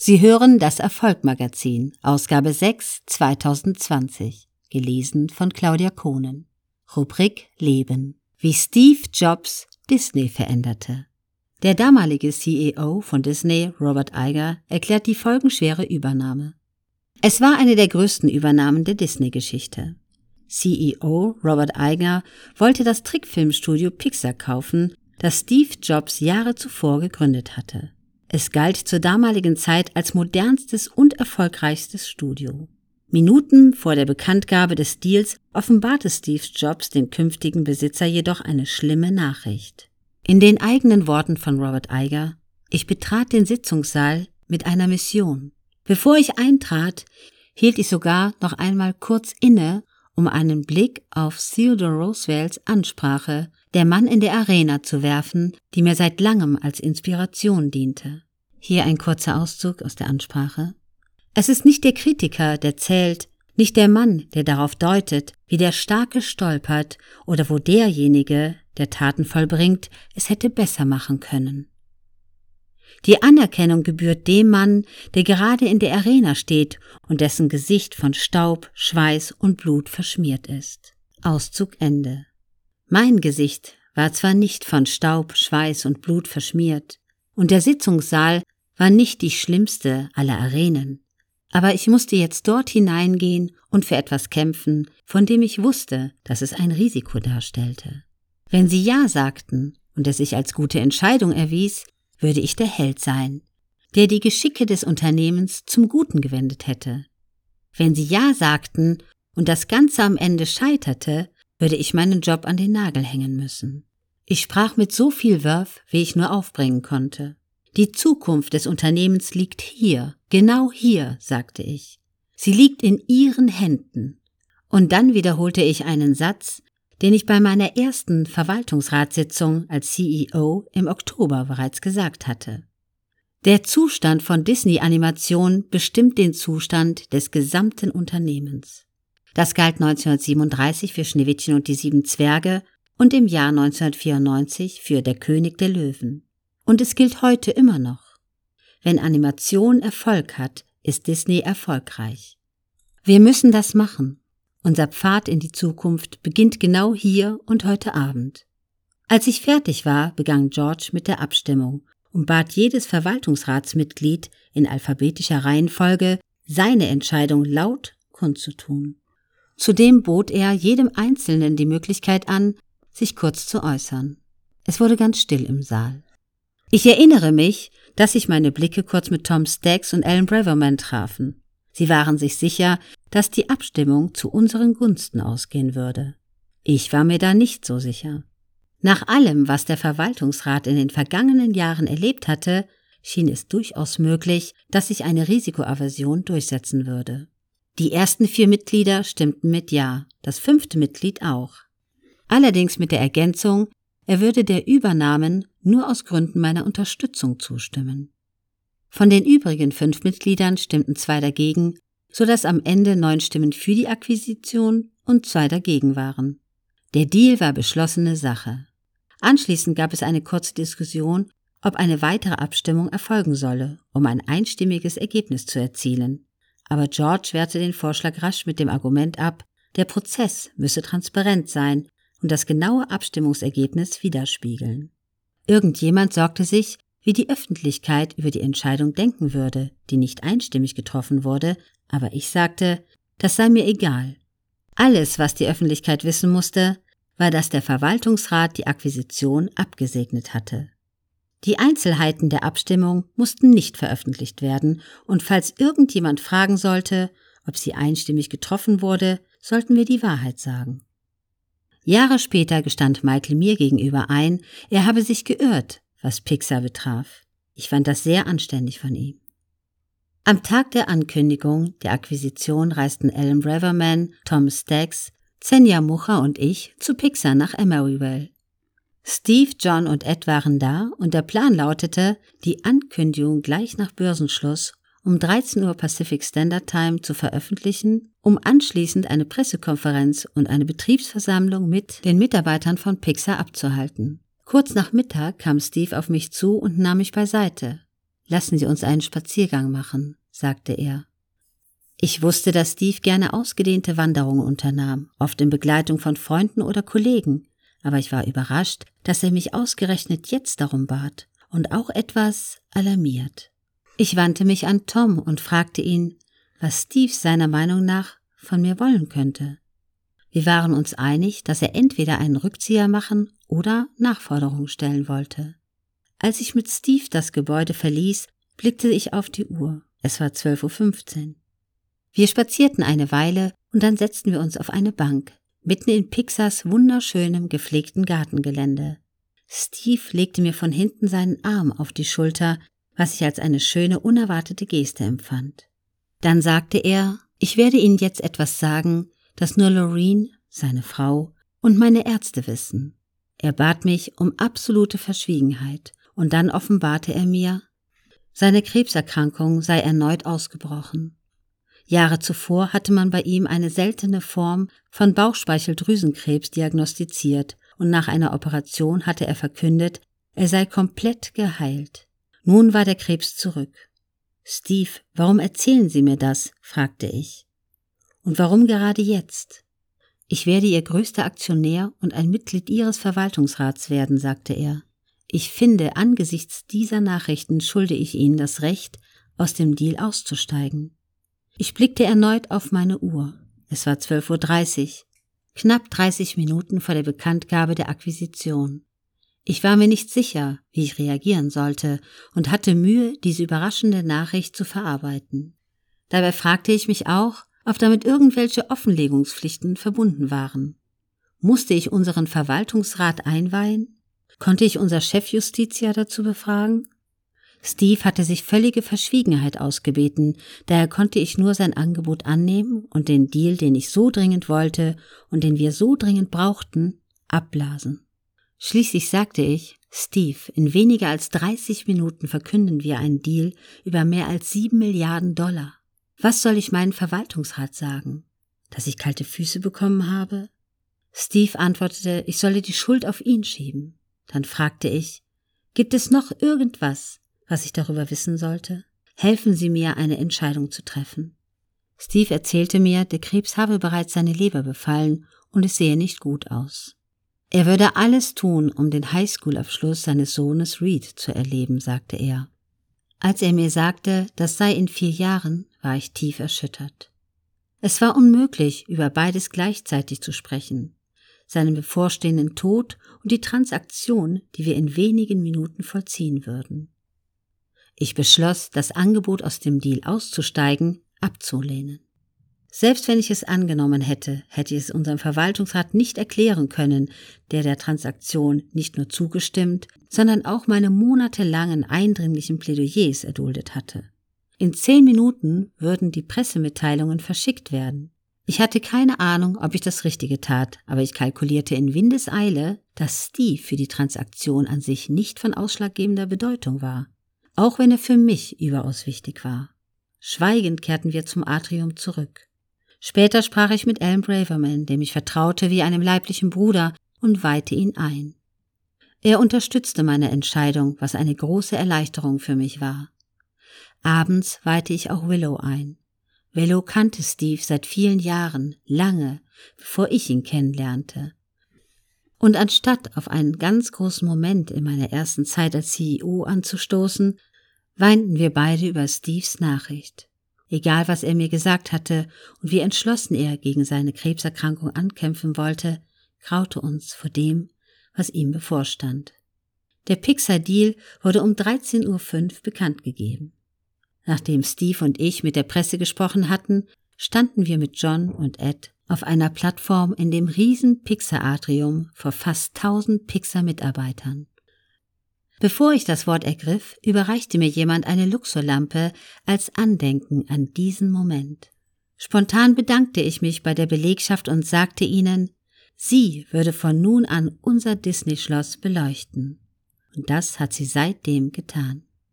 Sie hören das Erfolgmagazin, Ausgabe 6, 2020, gelesen von Claudia Kohnen. Rubrik Leben. Wie Steve Jobs Disney veränderte. Der damalige CEO von Disney, Robert Iger, erklärt die folgenschwere Übernahme. Es war eine der größten Übernahmen der Disney-Geschichte. CEO Robert Iger wollte das Trickfilmstudio Pixar kaufen, das Steve Jobs Jahre zuvor gegründet hatte. Es galt zur damaligen Zeit als modernstes und erfolgreichstes Studio. Minuten vor der Bekanntgabe des Deals offenbarte Steve Jobs dem künftigen Besitzer jedoch eine schlimme Nachricht. In den eigenen Worten von Robert Iger, ich betrat den Sitzungssaal mit einer Mission. Bevor ich eintrat, hielt ich sogar noch einmal kurz inne, um einen Blick auf Theodore Roosevelts Ansprache Der Mann in der Arena zu werfen, die mir seit langem als Inspiration diente. Hier ein kurzer Auszug aus der Ansprache. Es ist nicht der Kritiker, der zählt, nicht der Mann, der darauf deutet, wie der Starke stolpert oder wo derjenige, der Taten vollbringt, es hätte besser machen können. Die Anerkennung gebührt dem Mann, der gerade in der Arena steht und dessen Gesicht von Staub, Schweiß und Blut verschmiert ist. Auszug Ende. Mein Gesicht war zwar nicht von Staub, Schweiß und Blut verschmiert, und der Sitzungssaal war nicht die schlimmste aller Arenen, aber ich musste jetzt dort hineingehen und für etwas kämpfen, von dem ich wusste, dass es ein Risiko darstellte. Wenn sie Ja sagten und es sich als gute Entscheidung erwies, würde ich der Held sein, der die Geschicke des Unternehmens zum Guten gewendet hätte. Wenn sie Ja sagten und das Ganze am Ende scheiterte, würde ich meinen Job an den Nagel hängen müssen. Ich sprach mit so viel Wurf, wie ich nur aufbringen konnte. Die Zukunft des Unternehmens liegt hier, genau hier, sagte ich. Sie liegt in Ihren Händen. Und dann wiederholte ich einen Satz, den ich bei meiner ersten Verwaltungsratssitzung als CEO im Oktober bereits gesagt hatte. Der Zustand von Disney-Animation bestimmt den Zustand des gesamten Unternehmens. Das galt 1937 für Schneewittchen und die sieben Zwerge und im Jahr 1994 für Der König der Löwen. Und es gilt heute immer noch. Wenn Animation Erfolg hat, ist Disney erfolgreich. Wir müssen das machen. Unser Pfad in die Zukunft beginnt genau hier und heute Abend. Als ich fertig war, begann George mit der Abstimmung und bat jedes Verwaltungsratsmitglied in alphabetischer Reihenfolge, seine Entscheidung laut kundzutun. Zudem bot er jedem Einzelnen die Möglichkeit an, sich kurz zu äußern. Es wurde ganz still im Saal. Ich erinnere mich, dass sich meine Blicke kurz mit Tom Staggs und Alan Braverman trafen. Sie waren sich sicher, dass die Abstimmung zu unseren Gunsten ausgehen würde. Ich war mir da nicht so sicher. Nach allem, was der Verwaltungsrat in den vergangenen Jahren erlebt hatte, schien es durchaus möglich, dass sich eine Risikoaversion durchsetzen würde. Die ersten vier Mitglieder stimmten mit Ja, das fünfte Mitglied auch. Allerdings mit der Ergänzung, er würde der Übernahmen nur aus Gründen meiner Unterstützung zustimmen. Von den übrigen fünf Mitgliedern stimmten zwei dagegen, so dass am Ende neun Stimmen für die Akquisition und zwei dagegen waren. Der Deal war beschlossene Sache. Anschließend gab es eine kurze Diskussion, ob eine weitere Abstimmung erfolgen solle, um ein einstimmiges Ergebnis zu erzielen. Aber George wehrte den Vorschlag rasch mit dem Argument ab, der Prozess müsse transparent sein und das genaue Abstimmungsergebnis widerspiegeln. Irgendjemand sorgte sich, wie die Öffentlichkeit über die Entscheidung denken würde, die nicht einstimmig getroffen wurde, aber ich sagte, das sei mir egal. Alles, was die Öffentlichkeit wissen musste, war, dass der Verwaltungsrat die Akquisition abgesegnet hatte. Die Einzelheiten der Abstimmung mussten nicht veröffentlicht werden, und falls irgendjemand fragen sollte, ob sie einstimmig getroffen wurde, sollten wir die Wahrheit sagen. Jahre später gestand Michael mir gegenüber ein, er habe sich geirrt, was Pixar betraf. Ich fand das sehr anständig von ihm. Am Tag der Ankündigung der Akquisition reisten Alan Braverman, Tom Staggs, Zenya Mucha und ich zu Pixar nach Emeryville. Steve, John und Ed waren da und der Plan lautete, die Ankündigung gleich nach Börsenschluss um 13 Uhr Pacific Standard Time zu veröffentlichen, um anschließend eine Pressekonferenz und eine Betriebsversammlung mit den Mitarbeitern von Pixar abzuhalten. Kurz nach Mittag kam Steve auf mich zu und nahm mich beiseite. Lassen Sie uns einen Spaziergang machen, sagte er. Ich wusste, dass Steve gerne ausgedehnte Wanderungen unternahm, oft in Begleitung von Freunden oder Kollegen, aber ich war überrascht, dass er mich ausgerechnet jetzt darum bat und auch etwas alarmiert. Ich wandte mich an Tom und fragte ihn, was Steve seiner Meinung nach von mir wollen könnte. Wir waren uns einig, dass er entweder einen Rückzieher machen oder Nachforderungen stellen wollte. Als ich mit Steve das Gebäude verließ, blickte ich auf die Uhr. Es war 12.15 Uhr. Wir spazierten eine Weile und dann setzten wir uns auf eine Bank, mitten in Pixars wunderschönem gepflegten Gartengelände. Steve legte mir von hinten seinen Arm auf die Schulter, was ich als eine schöne, unerwartete Geste empfand. Dann sagte er, ich werde Ihnen jetzt etwas sagen, das nur Loreen, seine Frau, und meine Ärzte wissen. Er bat mich um absolute Verschwiegenheit, und dann offenbarte er mir, seine Krebserkrankung sei erneut ausgebrochen. Jahre zuvor hatte man bei ihm eine seltene Form von Bauchspeicheldrüsenkrebs diagnostiziert und nach einer Operation hatte er verkündet, er sei komplett geheilt. Nun war der Krebs zurück. Steve, warum erzählen Sie mir das? fragte ich. Und warum gerade jetzt? Ich werde Ihr größter Aktionär und ein Mitglied Ihres Verwaltungsrats werden, sagte er. Ich finde, angesichts dieser Nachrichten schulde ich Ihnen das Recht, aus dem Deal auszusteigen. Ich blickte erneut auf meine Uhr. Es war 12.30 Uhr, knapp 30 Minuten vor der Bekanntgabe der Akquisition. Ich war mir nicht sicher, wie ich reagieren sollte und hatte Mühe, diese überraschende Nachricht zu verarbeiten. Dabei fragte ich mich auch, ob damit irgendwelche Offenlegungspflichten verbunden waren. Musste ich unseren Verwaltungsrat einweihen? Konnte ich unser Chefjustiziar dazu befragen? Steve hatte sich völlige Verschwiegenheit ausgebeten, daher konnte ich nur sein Angebot annehmen und den Deal, den ich so dringend wollte und den wir so dringend brauchten, abblasen. Schließlich sagte ich, Steve, in weniger als 30 Minuten verkünden wir einen Deal über mehr als sieben Milliarden Dollar. Was soll ich meinen Verwaltungsrat sagen? Dass ich kalte Füße bekommen habe? Steve antwortete, ich solle die Schuld auf ihn schieben. Dann fragte ich, gibt es noch irgendwas, was ich darüber wissen sollte? Helfen Sie mir, eine Entscheidung zu treffen. Steve erzählte mir, der Krebs habe bereits seine Leber befallen und es sehe nicht gut aus. Er würde alles tun, um den Highschool-Abschluss seines Sohnes Reed zu erleben, sagte er. Als er mir sagte, das sei in vier Jahren, war ich tief erschüttert. Es war unmöglich, über beides gleichzeitig zu sprechen, seinen bevorstehenden Tod und die Transaktion, die wir in wenigen Minuten vollziehen würden. Ich beschloss, das Angebot aus dem Deal auszusteigen abzulehnen. Selbst wenn ich es angenommen hätte, hätte ich es unserem Verwaltungsrat nicht erklären können, der der Transaktion nicht nur zugestimmt, sondern auch meine monatelangen eindringlichen Plädoyers erduldet hatte. In zehn Minuten würden die Pressemitteilungen verschickt werden. Ich hatte keine Ahnung, ob ich das Richtige tat, aber ich kalkulierte in Windeseile, dass Steve für die Transaktion an sich nicht von ausschlaggebender Bedeutung war auch wenn er für mich überaus wichtig war. Schweigend kehrten wir zum Atrium zurück. Später sprach ich mit Alan Braverman, dem ich vertraute wie einem leiblichen Bruder, und weihte ihn ein. Er unterstützte meine Entscheidung, was eine große Erleichterung für mich war. Abends weihte ich auch Willow ein. Willow kannte Steve seit vielen Jahren, lange, bevor ich ihn kennenlernte. Und anstatt auf einen ganz großen Moment in meiner ersten Zeit als CEO anzustoßen, weinten wir beide über Steves Nachricht. Egal, was er mir gesagt hatte und wie entschlossen er gegen seine Krebserkrankung ankämpfen wollte, graute uns vor dem, was ihm bevorstand. Der Pixar-Deal wurde um 13.05 Uhr bekannt gegeben. Nachdem Steve und ich mit der Presse gesprochen hatten, standen wir mit John und Ed auf einer Plattform in dem riesen Pixar-Atrium vor fast 1000 Pixar-Mitarbeitern. Bevor ich das Wort ergriff, überreichte mir jemand eine Luxorlampe als Andenken an diesen Moment. Spontan bedankte ich mich bei der Belegschaft und sagte ihnen, sie würde von nun an unser Disney-Schloss beleuchten. Und das hat sie seitdem getan.